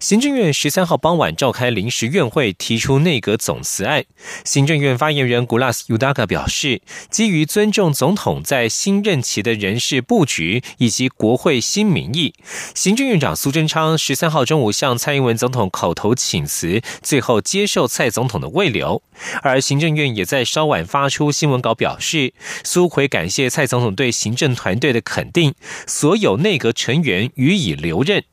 行政院十三号傍晚召开临时院会，提出内阁总辞案。行政院发言人古拉斯尤达卡表示，基于尊重总统在新任期的人事布局以及国会新民意，行政院长苏贞昌十三号中午向蔡英文总统口头请辞，最后接受蔡总统的慰留。而行政院也在稍晚发出新闻稿表示，苏奎感谢蔡总统对行政团队的肯定，所有内阁成员予以留任。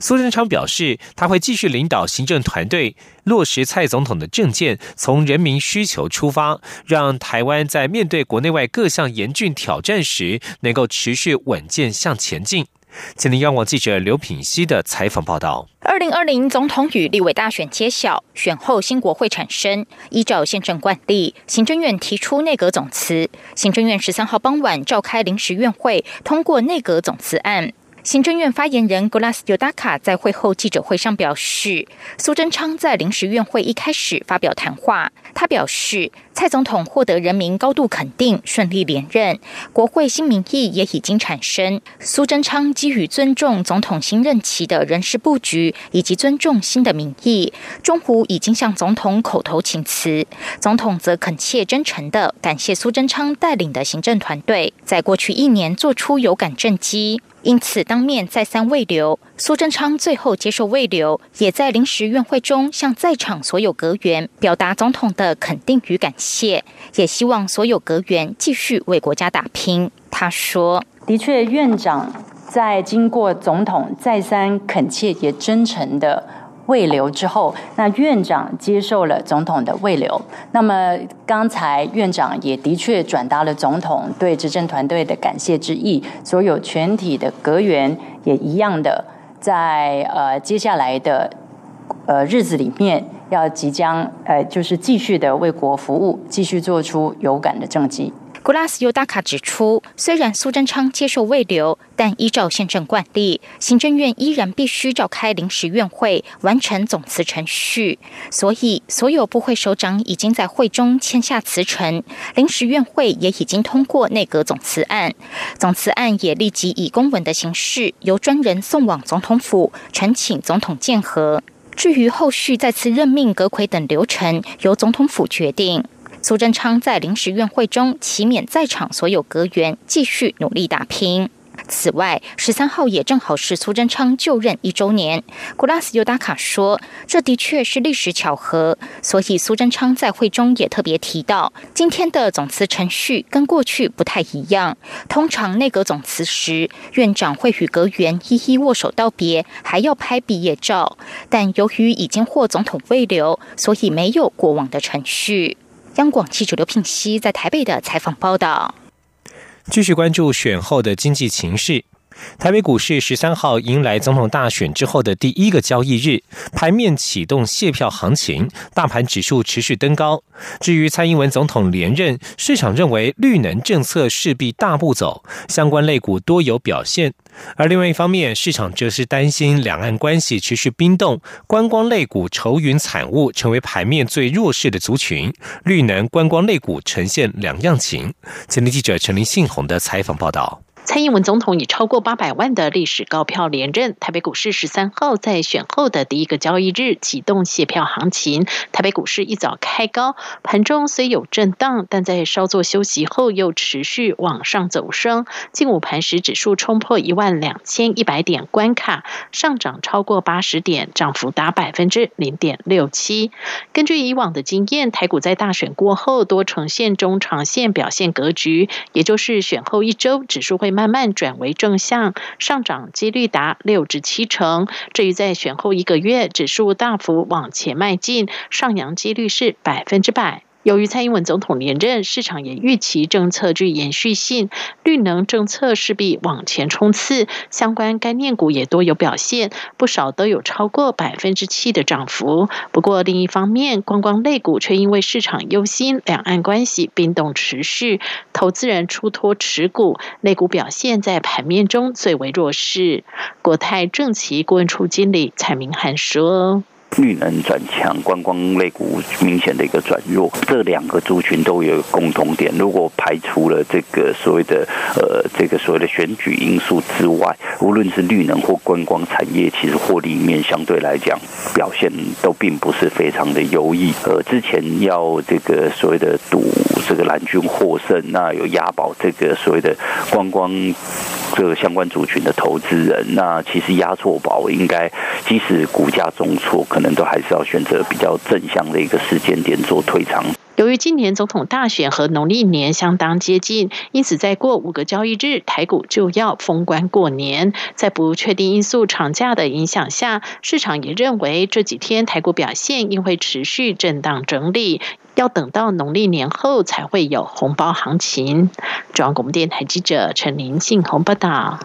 苏贞昌表示，他会继续领导行政团队落实蔡总统的政见，从人民需求出发，让台湾在面对国内外各项严峻挑战时，能够持续稳健向前进。请听央广记者刘品熙的采访报道。二零二零总统与立委大选揭晓，选后新国会产生。依照宪政惯例，行政院提出内阁总辞。行政院十三号傍晚召开临时院会，通过内阁总辞案。行政院发言人格拉斯尤达卡在会后记者会上表示，苏贞昌在临时院会一开始发表谈话，他表示蔡总统获得人民高度肯定，顺利连任，国会新民意也已经产生。苏贞昌基于尊重总统新任期的人事布局，以及尊重新的民意，中湖已经向总统口头请辞，总统则恳切真诚的感谢苏贞昌带领的行政团队，在过去一年做出有感政绩。因此，当面再三慰留，苏贞昌最后接受慰留，也在临时院会中向在场所有阁员表达总统的肯定与感谢，也希望所有阁员继续为国家打拼。他说：“的确，院长在经过总统再三恳切也真诚的。”慰留之后，那院长接受了总统的慰留。那么刚才院长也的确转达了总统对执政团队的感谢之意。所有全体的阁员也一样的，在呃接下来的呃日子里面，要即将呃就是继续的为国服务，继续做出有感的政绩。古拉斯尤达卡指出，虽然苏贞昌接受未留，但依照宪政惯例，行政院依然必须召开临时院会，完成总辞程序。所以，所有部会首长已经在会中签下辞呈，临时院会也已经通过内阁总辞案。总辞案也立即以公文的形式，由专人送往总统府，呈请总统见核。至于后续再次任命阁魁等流程，由总统府决定。苏贞昌在临时院会中启勉在场所有阁员继续努力打拼。此外，十三号也正好是苏贞昌就任一周年。古拉斯尤达卡说，这的确是历史巧合。所以苏贞昌在会中也特别提到，今天的总辞程序跟过去不太一样。通常内阁总辞时，院长会与阁员一一握手道别，还要拍毕业照。但由于已经获总统慰留，所以没有过往的程序。央广记者刘聘熙在台北的采访报道。继续关注选后的经济情势。台北股市十三号迎来总统大选之后的第一个交易日，盘面启动卸票行情，大盘指数持续登高。至于蔡英文总统连任，市场认为绿能政策势必大步走，相关类股多有表现。而另外一方面，市场则是担心两岸关系持续冰冻，观光类股愁云惨雾，成为盘面最弱势的族群。绿能、观光类股呈现两样情。前天记者陈林信宏的采访报道。蔡英文总统以超过八百万的历史高票连任，台北股市十三号在选后的第一个交易日启动卸票行情。台北股市一早开高，盘中虽有震荡，但在稍作休息后又持续往上走升。近午盘时指数冲破一万两千一百点关卡，上涨超过八十点，涨幅达百分之零点六七。根据以往的经验，台股在大选过后多呈现中长线表现格局，也就是选后一周指数会。慢慢转为正向上涨，几率达六至七成。至于在选后一个月，指数大幅往前迈进，上扬几率是百分之百。由于蔡英文总统连任，市场也预期政策具延续性，绿能政策势必往前冲刺，相关概念股也多有表现，不少都有超过百分之七的涨幅。不过另一方面，观光类股却因为市场忧心两岸关系冰冻持续，投资人出脱持股，类股表现在盘面中最为弱势。国泰正奇顾问处经理蔡明涵说。绿能转强，观光类股明显的一个转弱，这两个族群都有共同点。如果排除了这个所谓的呃这个所谓的选举因素之外，无论是绿能或观光产业，其实获利面相对来讲表现都并不是非常的优异。呃，之前要这个所谓的赌这个蓝军获胜，那有押宝这个所谓的观光这个相关族群的投资人，那其实押错宝，应该即使股价重挫。可能都还是要选择比较正向的一个时间点做退场。由于今年总统大选和农历年相当接近，因此再过五个交易日，台股就要封关过年。在不确定因素长假的影响下，市场也认为这几天台股表现应会持续震荡整理，要等到农历年后才会有红包行情。中央广播电台记者陈林信红报道。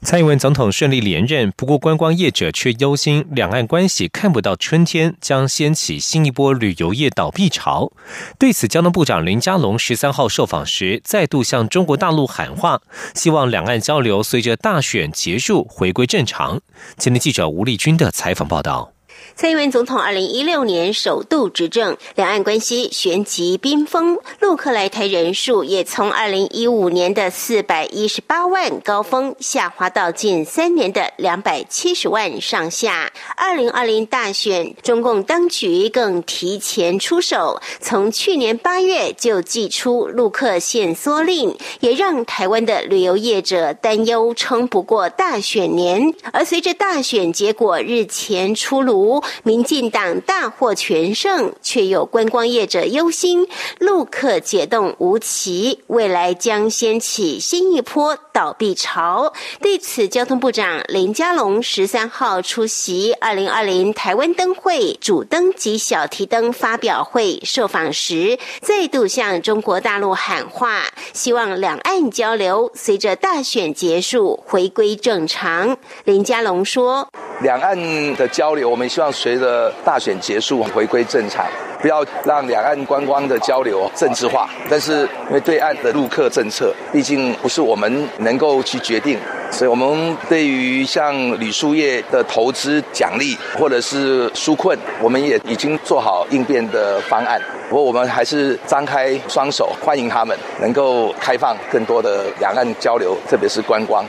蔡英文总统顺利连任，不过观光业者却忧心两岸关系看不到春天，将掀起新一波旅游业倒闭潮。对此，交通部长林佳龙十三号受访时，再度向中国大陆喊话，希望两岸交流随着大选结束回归正常。今天记者吴丽君的采访报道。蔡英文总统二零一六年首度执政，两岸关系旋即冰封，陆客来台人数也从二零一五年的四百一十八万高峰下滑到近三年的两百七十万上下。二零二零大选，中共当局更提前出手，从去年八月就寄出陆客限缩令，也让台湾的旅游业者担忧撑不过大选年。而随着大选结果日前出炉。民进党大获全胜，却有观光业者忧心陆客解冻无期，未来将掀起新一波倒闭潮。对此，交通部长林佳龙十三号出席二零二零台湾灯会主灯及小提灯发表会受访时，再度向中国大陆喊话，希望两岸交流随着大选结束回归正常。林佳龙说：“两岸的交流，我们希望。”随着大选结束，回归正常，不要让两岸观光的交流政治化。但是，因为对岸的入客政策，毕竟不是我们能够去决定。所以我们对于像旅宿业的投资奖励或者是纾困，我们也已经做好应变的方案。不过我们还是张开双手欢迎他们，能够开放更多的两岸交流，特别是观光。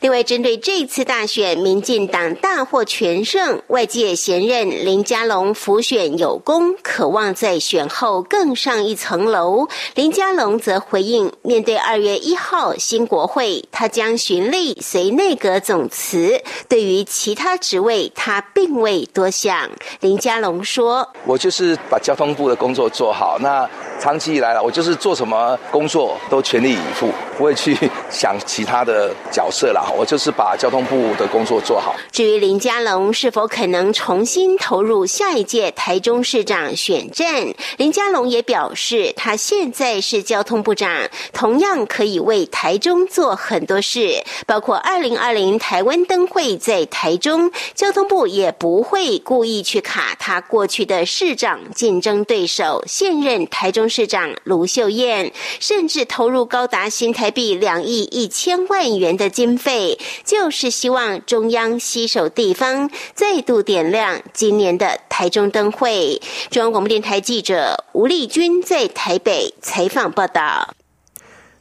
另外，针对这次大选，民进党大获全胜，外界前任林佳龙辅选有功，渴望在选后更上一层楼。林佳龙则回应，面对二月一号新国会，他将循例。随内阁总辞，对于其他职位，他并未多想。林佳龙说：“我就是把交通部的工作做好。那长期以来了，我就是做什么工作都全力以赴，不会去想其他的角色了。我就是把交通部的工作做好。”至于林佳龙是否可能重新投入下一届台中市长选战，林佳龙也表示，他现在是交通部长，同样可以为台中做很多事，包括。二零二零台湾灯会在台中，交通部也不会故意去卡他过去的市长竞争对手现任台中市长卢秀燕，甚至投入高达新台币两亿一千万元的经费，就是希望中央吸手地方，再度点亮今年的台中灯会。中央广播电台记者吴丽君在台北采访报道。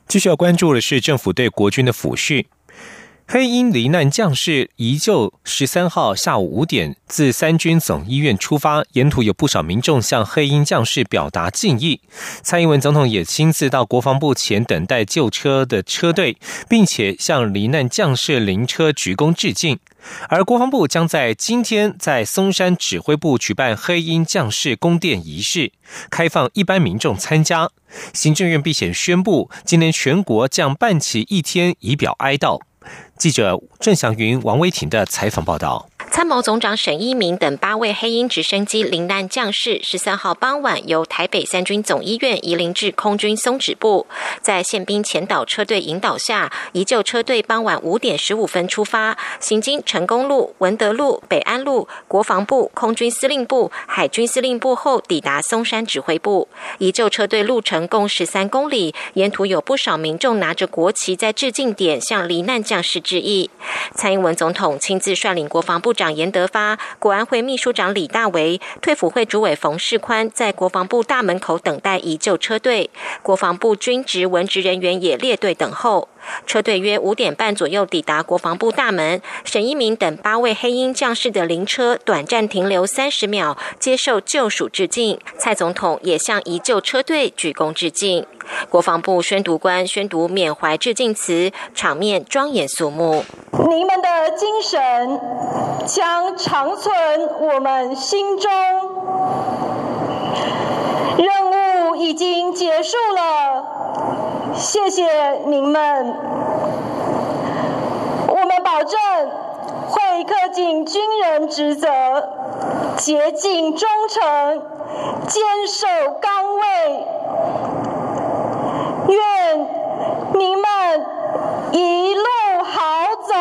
继续要关注的是政府对国军的抚恤。黑鹰罹难将士遗柩十三号下午五点自三军总医院出发，沿途有不少民众向黑鹰将士表达敬意。蔡英文总统也亲自到国防部前等待救车的车队，并且向罹难将士灵车鞠躬致敬。而国防部将在今天在松山指挥部举办黑鹰将士宫殿仪式，开放一般民众参加。行政院避险宣布，今年全国将办起一天以表哀悼。记者郑祥云、王威婷的采访报道。参谋总长沈一鸣等八位黑鹰直升机罹难将士，十三号傍晚由台北三军总医院移灵至空军松指部，在宪兵前导车队引导下，移救车队傍晚五点十五分出发，行经成功路、文德路、北安路、国防部、空军司令部、海军司令部后，抵达松山指挥部。移救车队路程共十三公里，沿途有不少民众拿着国旗在致敬点向罹难将士致意。蔡英文总统亲自率领国防部。长严德发、国安会秘书长李大为、退辅会主委冯世宽在国防部大门口等待移救车队，国防部军职文职人员也列队等候。车队约五点半左右抵达国防部大门，沈一鸣等八位黑鹰将士的灵车短暂停留三十秒，接受救赎致敬。蔡总统也向移救车队鞠躬致敬。国防部宣读官宣读缅怀致敬词，场面庄严肃穆。你们的精神将长存我们心中。任务已经结束了，谢谢您们。我们保证会恪尽军人职责，竭尽忠诚，坚守岗位。愿您们一路好走。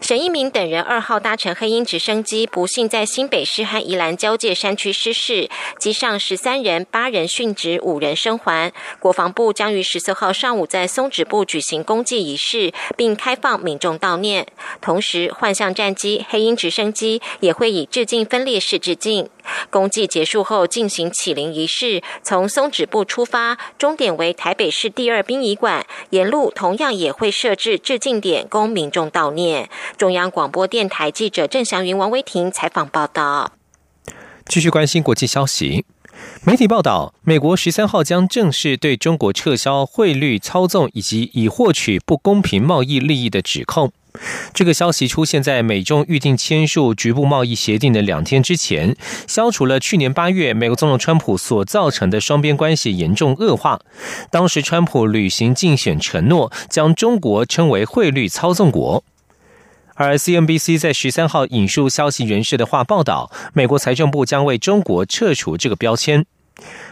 沈一鸣等人二号搭乘黑鹰直升机，不幸在新北市和宜兰交界山区失事，机上十三人，八人殉职，五人生还。国防部将于十四号上午在松止部举行公祭仪式，并开放民众悼念。同时，幻象战机、黑鹰直升机也会以致敬分裂式致敬。公祭结束后进行起灵仪式，从松指部出发，终点为台北市第二殡仪馆，沿路同样也会设置致敬点，供民众悼念。中央广播电台记者郑祥云、王威婷采访报道。继续关心国际消息，媒体报道，美国十三号将正式对中国撤销汇率操纵以及以获取不公平贸易利益的指控。这个消息出现在美中预定签署局部贸易协定的两天之前，消除了去年八月美国总统川普所造成的双边关系严重恶化。当时川普履行竞选承诺，将中国称为汇率操纵国。而 CNBC 在十三号引述消息人士的话报道，美国财政部将为中国撤除这个标签。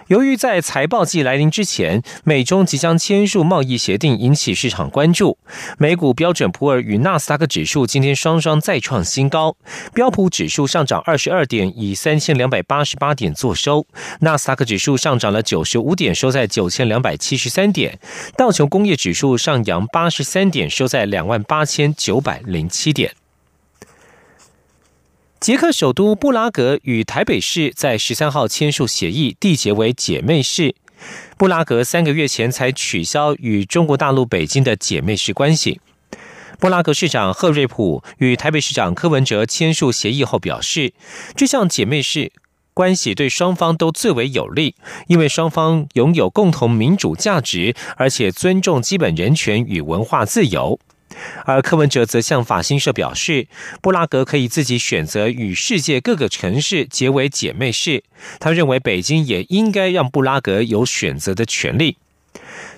由于在财报季来临之前，美中即将签署贸易协定，引起市场关注。美股标准普尔与纳斯达克指数今天双双再创新高，标普指数上涨二十二点，以三千两百八十八点作收；纳斯达克指数上涨了九十五点，收在九千两百七十三点；道琼工业指数上扬八十三点，收在两万八千九百零七点。捷克首都布拉格与台北市在十三号签署协议，缔结为姐妹市。布拉格三个月前才取消与中国大陆北京的姐妹市关系。布拉格市长赫瑞普与台北市长柯文哲签署协议后表示，这项姐妹市关系对双方都最为有利，因为双方拥有共同民主价值，而且尊重基本人权与文化自由。而柯文哲则向法新社表示，布拉格可以自己选择与世界各个城市结为姐妹市。他认为北京也应该让布拉格有选择的权利。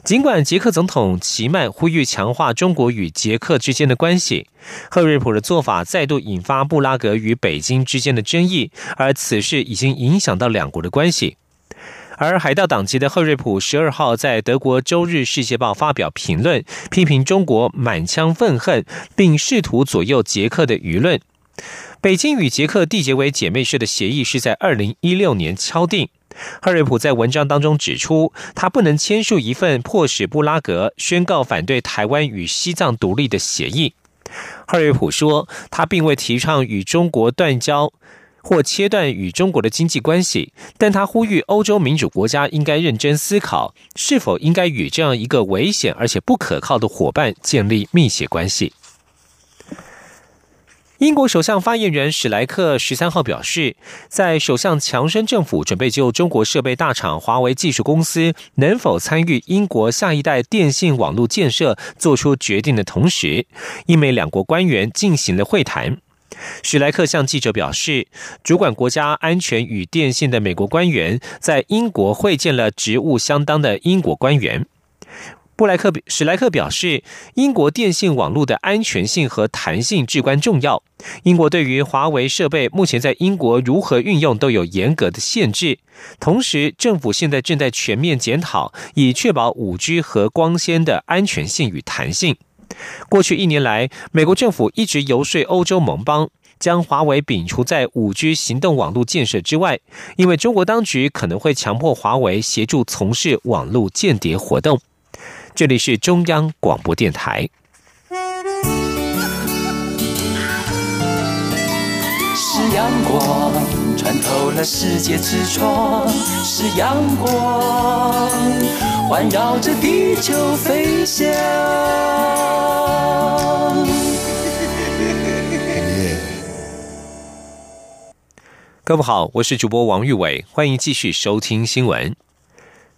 尽管捷克总统齐曼呼吁强化中国与捷克之间的关系，赫瑞普的做法再度引发布拉格与北京之间的争议，而此事已经影响到两国的关系。而海盗党籍的赫瑞普十二号在德国《周日世界报》发表评论，批评中国满腔愤恨，并试图左右捷克的舆论。北京与捷克缔结为姐妹市的协议是在二零一六年敲定。赫瑞普在文章当中指出，他不能签署一份迫使布拉格宣告反对台湾与西藏独立的协议。赫瑞普说，他并未提倡与中国断交。或切断与中国的经济关系，但他呼吁欧洲民主国家应该认真思考，是否应该与这样一个危险而且不可靠的伙伴建立密切关系。英国首相发言人史莱克十三号表示，在首相强生政府准备就中国设备大厂华为技术公司能否参与英国下一代电信网络建设做出决定的同时，英美两国官员进行了会谈。史莱克向记者表示，主管国家安全与电信的美国官员在英国会见了职务相当的英国官员。布莱克史莱克表示，英国电信网络的安全性和弹性至关重要。英国对于华为设备目前在英国如何运用都有严格的限制。同时，政府现在正在全面检讨，以确保五 G 和光纤的安全性与弹性。过去一年来，美国政府一直游说欧洲盟邦，将华为摒除在五 G 行动网络建设之外，因为中国当局可能会强迫华为协助从事网络间谍活动。这里是中央广播电台。是阳光穿透了世界之窗，是阳光环绕着地球飞翔。各位好，我是主播王玉伟，欢迎继续收听新闻。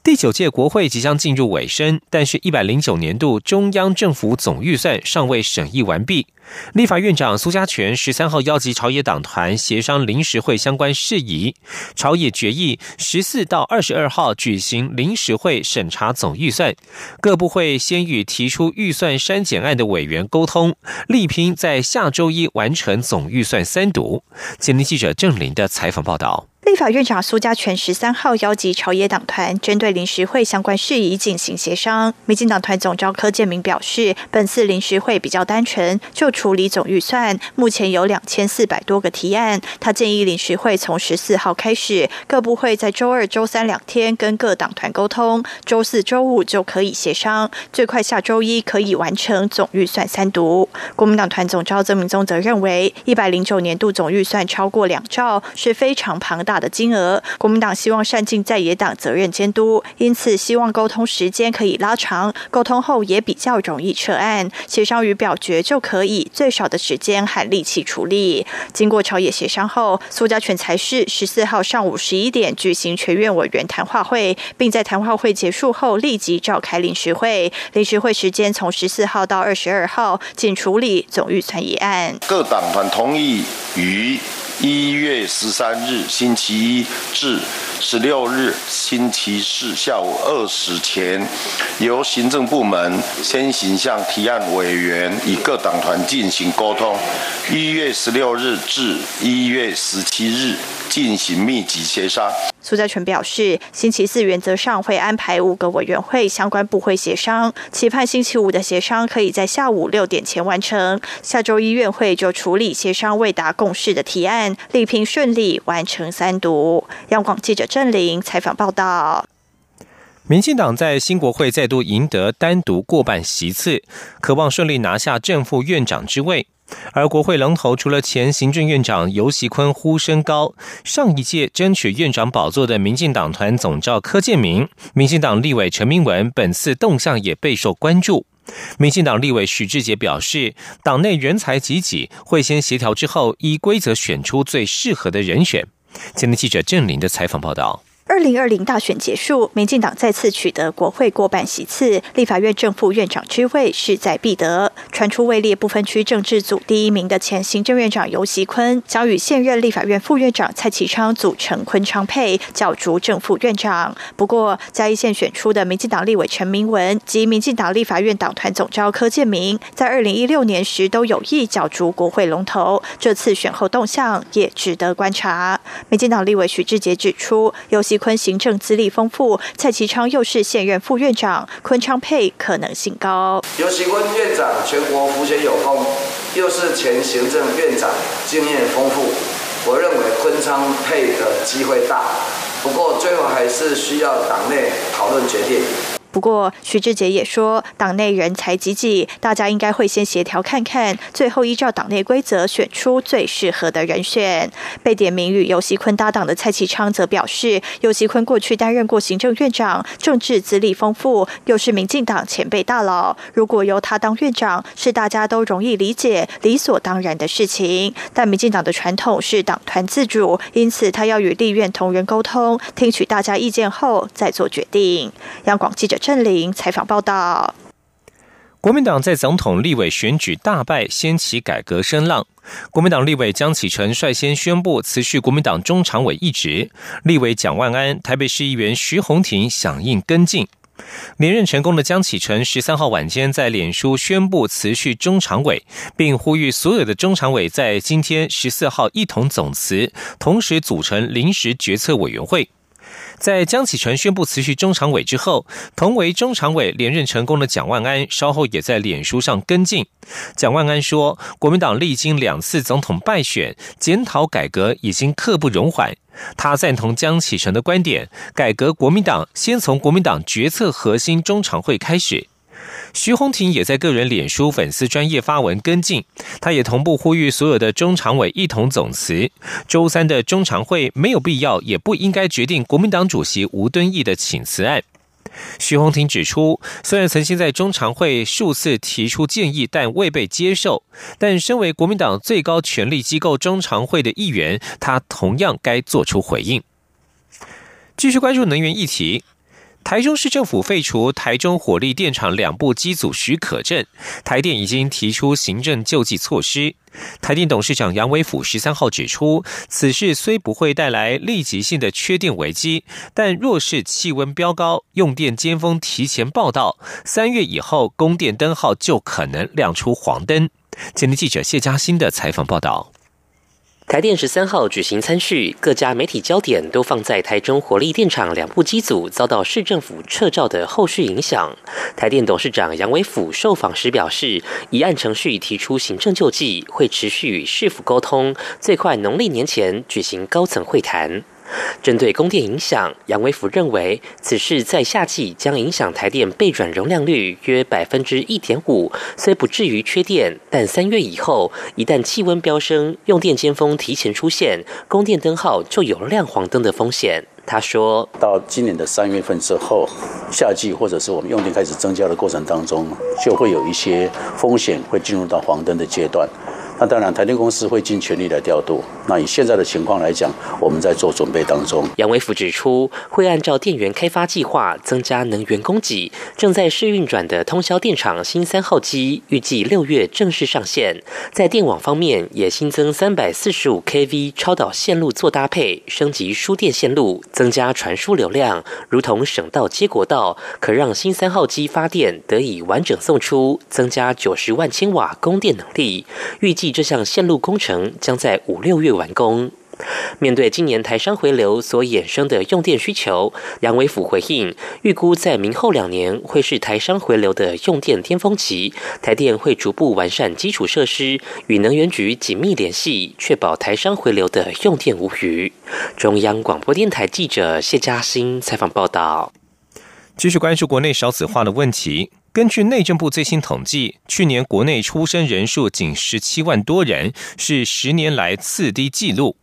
第九届国会即将进入尾声，但是，一百零九年度中央政府总预算尚未审议完毕。立法院长苏家全十三号邀集朝野党团协商临时会相关事宜，朝野决议十四到二十二号举行临时会审查总预算，各部会先与提出预算删减案的委员沟通，力拼在下周一完成总预算三读。前天记者郑林的采访报道。立法院长苏家全十三号邀集朝野党团，针对临时会相关事宜进行协商。民进党团总召柯建明表示，本次临时会比较单纯，就处理总预算。目前有两千四百多个提案，他建议临时会从十四号开始，各部会在周二、周三两天跟各党团沟通，周四周五就可以协商，最快下周一可以完成总预算三读。国民党团总召曾明宗则认为，一百零九年度总预算超过两兆，是非常庞大。的金额，国民党希望善尽在野党责任监督，因此希望沟通时间可以拉长，沟通后也比较容易撤案，协商与表决就可以最少的时间和力气处理。经过朝野协商后，苏家全才是十四号上午十一点举行全院委员谈话会，并在谈话会结束后立即召开临时会。临时会时间从十四号到二十二号，仅处理总预算议案。各党团同意于。一月十三日星期一至十六日星期四下午二时前，由行政部门先行向提案委员与各党团进行沟通。一月十六日至一月十七日进行密集协商。苏家全表示，星期四原则上会安排五个委员会相关部会协商，期盼星期五的协商可以在下午六点前完成。下周一院会就处理协商未达共识的提案，力拼顺利完成三读。央广记者郑林采访报道。民进党在新国会再度赢得单独过半席次，渴望顺利拿下正副院长之位。而国会龙头除了前行政院长游锡坤呼声高，上一届争取院长宝座的民进党团总召柯建明、民进党立委陈明文本次动向也备受关注。民进党立委许志杰表示，党内人才济济，会先协调之后依规则选出最适合的人选。今天记者郑林的采访报道。二零二零大选结束，民进党再次取得国会过半席次，立法院正副院长之位势在必得。传出位列不分区政治组第一名的前行政院长游锡坤，将与现任立法院副院长蔡其昌组成昆昌配，角逐正副院长。不过，嘉义县选出的民进党立委陈明文及民进党立法院党团总召柯建明，在二零一六年时都有意角逐国会龙头，这次选后动向也值得观察。民进党立委许志杰指出，游锡坤行政资历丰富，蔡其昌又是现任副院长，坤昌配可能性高。尤其坤院长全国福学有功，又是前行政院长，经验丰富，我认为坤昌配的机会大。不过最后还是需要党内讨论决定。不过，徐志杰也说，党内人才济济，大家应该会先协调看看，最后依照党内规则选出最适合的人选。被点名与尤锡坤搭档的蔡其昌则表示，尤锡坤过去担任过行政院长，政治资历丰富，又是民进党前辈大佬，如果由他当院长，是大家都容易理解、理所当然的事情。但民进党的传统是党团自主，因此他要与立院同仁沟通，听取大家意见后再做决定。央广记者。郑林采访报道：国民党在总统立委选举大败，掀起改革声浪。国民党立委江启臣率先宣布辞去国民党中常委一职，立委蒋万安、台北市议员徐宏庭响应跟进。连任成功的江启臣十三号晚间在脸书宣布辞去中常委，并呼吁所有的中常委在今天十四号一同总辞，同时组成临时决策委员会。在江启臣宣布辞去中常委之后，同为中常委连任成功的蒋万安稍后也在脸书上跟进。蒋万安说：“国民党历经两次总统败选，检讨改革已经刻不容缓。”他赞同江启臣的观点，改革国民党先从国民党决策核心中常会开始。徐宏庭也在个人脸书粉丝专业发文跟进，他也同步呼吁所有的中常委一同总辞。周三的中常会没有必要，也不应该决定国民党主席吴敦义的请辞案。徐宏庭指出，虽然曾经在中常会数次提出建议，但未被接受，但身为国民党最高权力机构中常会的一员，他同样该做出回应。继续关注能源议题。台中市政府废除台中火力电厂两部机组许可证，台电已经提出行政救济措施。台电董事长杨伟甫十三号指出，此事虽不会带来立即性的缺电危机，但若是气温飙高，用电尖峰提前报道，三月以后供电灯号就可能亮出黄灯。今天记者谢嘉欣的采访报道。台电十三号举行参叙，各家媒体焦点都放在台中火力电厂两部机组遭到市政府撤照的后续影响。台电董事长杨伟甫受访时表示，已按程序提出行政救济，会持续与市府沟通，最快农历年前举行高层会谈。针对供电影响，杨威福认为此事在夏季将影响台电备转容量率约百分之一点五，虽不至于缺电，但三月以后一旦气温飙升，用电尖峰提前出现，供电灯号就有亮黄灯的风险。他说到今年的三月份之后，夏季或者是我们用电开始增加的过程当中，就会有一些风险会进入到黄灯的阶段。那当然，台电公司会尽全力来调度。那以现在的情况来讲，我们在做准备当中。杨伟福指出，会按照电源开发计划增加能源供给。正在试运转的通宵电厂新三号机，预计六月正式上线。在电网方面，也新增三百四十五 kV 超导线路做搭配，升级输电线路，增加传输流量，如同省道接国道，可让新三号机发电得以完整送出，增加九十万千瓦供电能力。预计。这项线路工程将在五六月完工。面对今年台商回流所衍生的用电需求，杨伟甫回应，预估在明后两年会是台商回流的用电巅峰期，台电会逐步完善基础设施，与能源局紧密联系，确保台商回流的用电无虞。中央广播电台记者谢嘉欣采访报道。继续关注国内少子化的问题。根据内政部最新统计，去年国内出生人数仅十七万多人，是十年来次低纪录。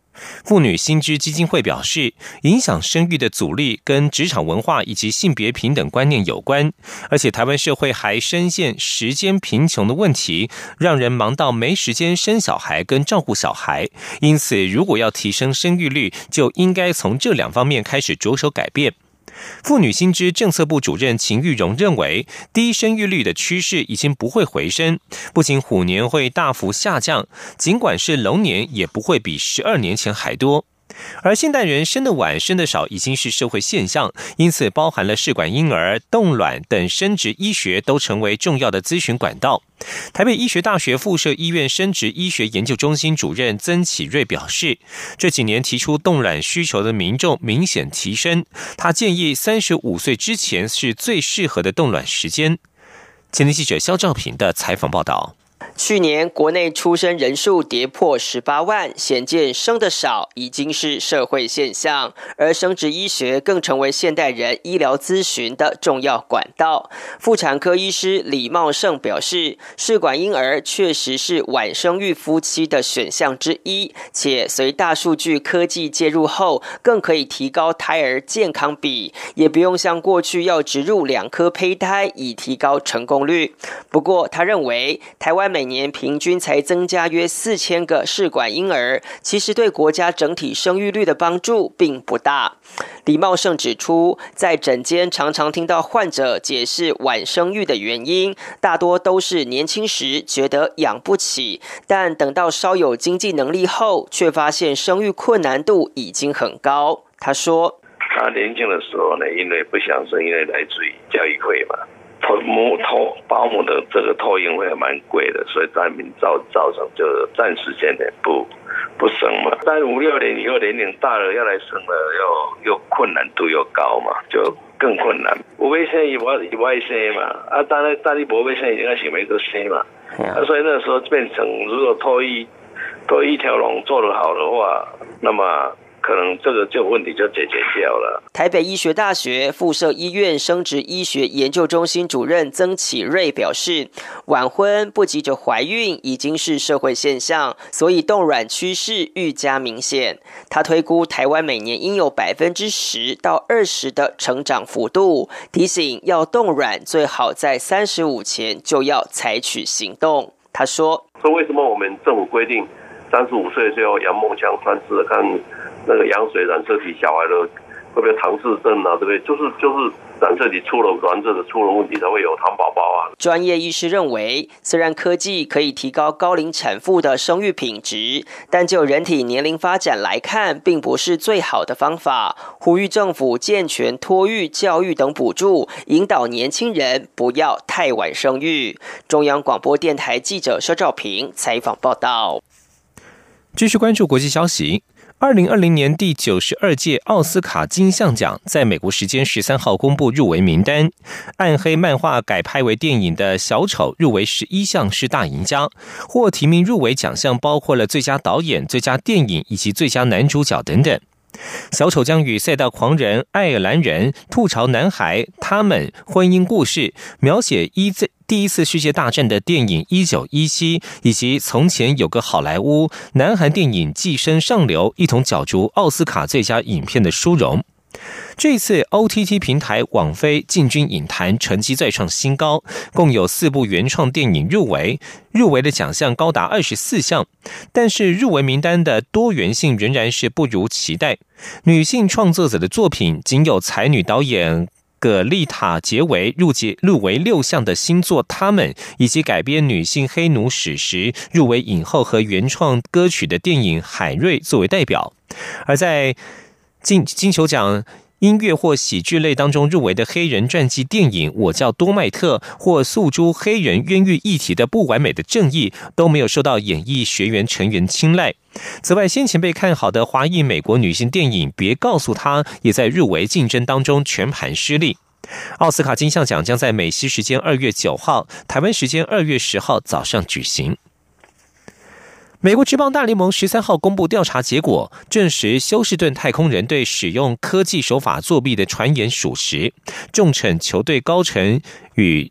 妇女薪资基金会表示，影响生育的阻力跟职场文化以及性别平等观念有关，而且台湾社会还深陷时间贫穷的问题，让人忙到没时间生小孩跟照顾小孩。因此，如果要提升生育率，就应该从这两方面开始着手改变。妇女薪资政策部主任秦玉荣认为，低生育率的趋势已经不会回升，不仅虎年会大幅下降，尽管是龙年也不会比十二年前还多。而现代人生的晚、生的少已经是社会现象，因此包含了试管婴儿、冻卵等生殖医学都成为重要的咨询管道。台北医学大学附设医院生殖医学研究中心主任曾启瑞表示，这几年提出冻卵需求的民众明显提升，他建议三十五岁之前是最适合的冻卵时间。前天记者肖兆平的采访报道。去年国内出生人数跌破十八万，显见生的少已经是社会现象，而生殖医学更成为现代人医疗咨询的重要管道。妇产科医师李茂盛表示，试管婴儿确实是晚生育夫妻的选项之一，且随大数据科技介入后，更可以提高胎儿健康比，也不用像过去要植入两颗胚胎以提高成功率。不过，他认为台湾每年平均才增加约四千个试管婴儿，其实对国家整体生育率的帮助并不大。李茂盛指出，在诊间常常听到患者解释晚生育的原因，大多都是年轻时觉得养不起，但等到稍有经济能力后，却发现生育困难度已经很高。他说。他年轻的时候呢，因为不想生，因为来自于教育费嘛，托母托保姆的这个托婴费蛮贵的，所以在民造造成就暂时间呢不不生嘛。但五六年以后年龄大了要来生了，又又困难度又高嘛，就更困难。我未生以外以外生嘛，啊，当然当你不未生应该是没得生嘛，啊，所以那时候变成如果托一托一条龙做得好的话，那么。可能这个就问题就解决掉了。台北医学大学附设医院生殖医学研究中心主任曾启瑞表示，晚婚不急着怀孕已经是社会现象，所以冻卵趋势愈加明显。他推估台湾每年应有百分之十到二十的成长幅度，提醒要冻卵最好在三十五前就要采取行动。他说：“说为什么我们政府规定三十五岁就要阳梦枪穿刺看？”那个羊水染色体小孩的会不会唐氏症啊？对不对？就是就是染色体出了染色的出了问题才会有糖宝宝啊。专业医师认为，虽然科技可以提高高龄产妇的生育品质，但就人体年龄发展来看，并不是最好的方法。呼吁政府健全托育、教育等补助，引导年轻人不要太晚生育。中央广播电台记者肖兆平采访报道。继续关注国际消息。二零二零年第九十二届奥斯卡金像奖在美国时间十三号公布入围名单，暗黑漫画改拍为电影的小丑入围十一项是大赢家，获提名入围奖项包括了最佳导演、最佳电影以及最佳男主角等等。小丑将与赛道狂人、爱尔兰人、吐槽男孩他们婚姻故事，描写一次。第一次世界大战的电影《一九一七》，以及从前有个好莱坞南韩电影《寄生上流》，一同角逐奥斯卡最佳影片的殊荣。这次 OTT 平台网飞进军影坛，成绩再创新高，共有四部原创电影入围，入围的奖项高达二十四项。但是入围名单的多元性仍然是不如期待，女性创作者的作品仅有才女导演。葛丽塔·杰维入籍入围六项的新作《他们》，以及改编女性黑奴史实入围影后和原创歌曲的电影《海瑞》作为代表。而在金金球奖。音乐或喜剧类当中入围的黑人传记电影《我叫多麦特》或诉诸黑人冤狱议题的《不完美的正义》都没有受到演艺学员成员青睐。此外，先前被看好的华裔美国女性电影《别告诉他》也在入围竞争当中全盘失利。奥斯卡金像奖将在美西时间二月九号、台湾时间二月十号早上举行。美国职棒大联盟十三号公布调查结果，证实休斯顿太空人队使用科技手法作弊的传言属实，重惩球队高层与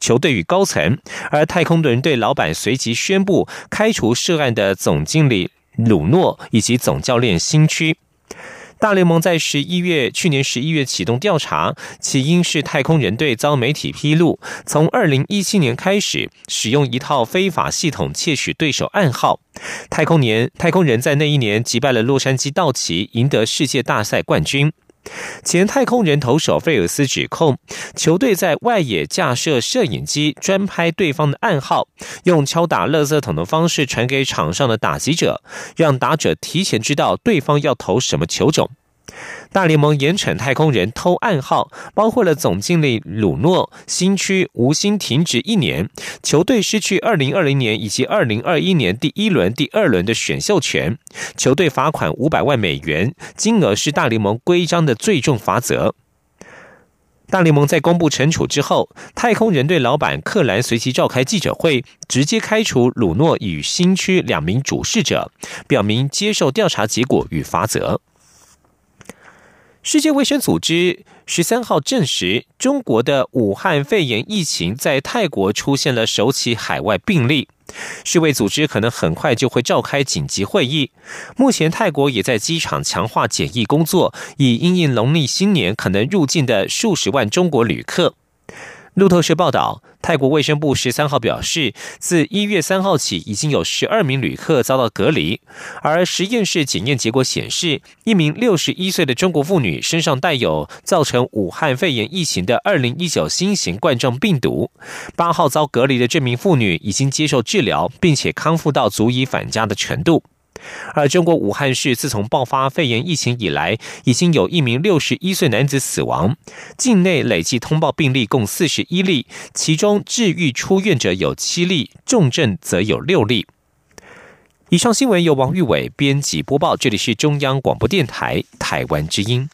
球队与高层，而太空人队老板随即宣布开除涉案的总经理鲁诺以及总教练新区。大联盟在十一月去年十一月启动调查，起因是太空人队遭媒体披露，从二零一七年开始使用一套非法系统窃取对手暗号。太空年太空人在那一年击败了洛杉矶道奇，赢得世界大赛冠军。前太空人投手费尔斯指控球队在外野架设摄影机，专拍对方的暗号，用敲打垃圾桶的方式传给场上的打击者，让打者提前知道对方要投什么球种。大联盟严惩太空人偷暗号，包括了总经理鲁诺新区无薪停职一年，球队失去二零二零年以及二零二一年第一轮、第二轮的选秀权，球队罚款五百万美元，金额是大联盟规章的最重罚则。大联盟在公布惩处之后，太空人队老板克兰随即召开记者会，直接开除鲁诺与新区两名主事者，表明接受调查结果与罚则。世界卫生组织十三号证实，中国的武汉肺炎疫情在泰国出现了首起海外病例。世卫组织可能很快就会召开紧急会议。目前，泰国也在机场强化检疫工作，以应应农历新年可能入境的数十万中国旅客。路透社报道，泰国卫生部十三号表示，自一月三号起，已经有十二名旅客遭到隔离。而实验室检验结果显示，一名六十一岁的中国妇女身上带有造成武汉肺炎疫情的二零一九新型冠状病毒。八号遭隔离的这名妇女已经接受治疗，并且康复到足以返家的程度。而中国武汉市自从爆发肺炎疫情以来，已经有一名六十一岁男子死亡，境内累计通报病例共四十一例，其中治愈出院者有七例，重症则有六例。以上新闻由王玉伟编辑播报，这里是中央广播电台台湾之音。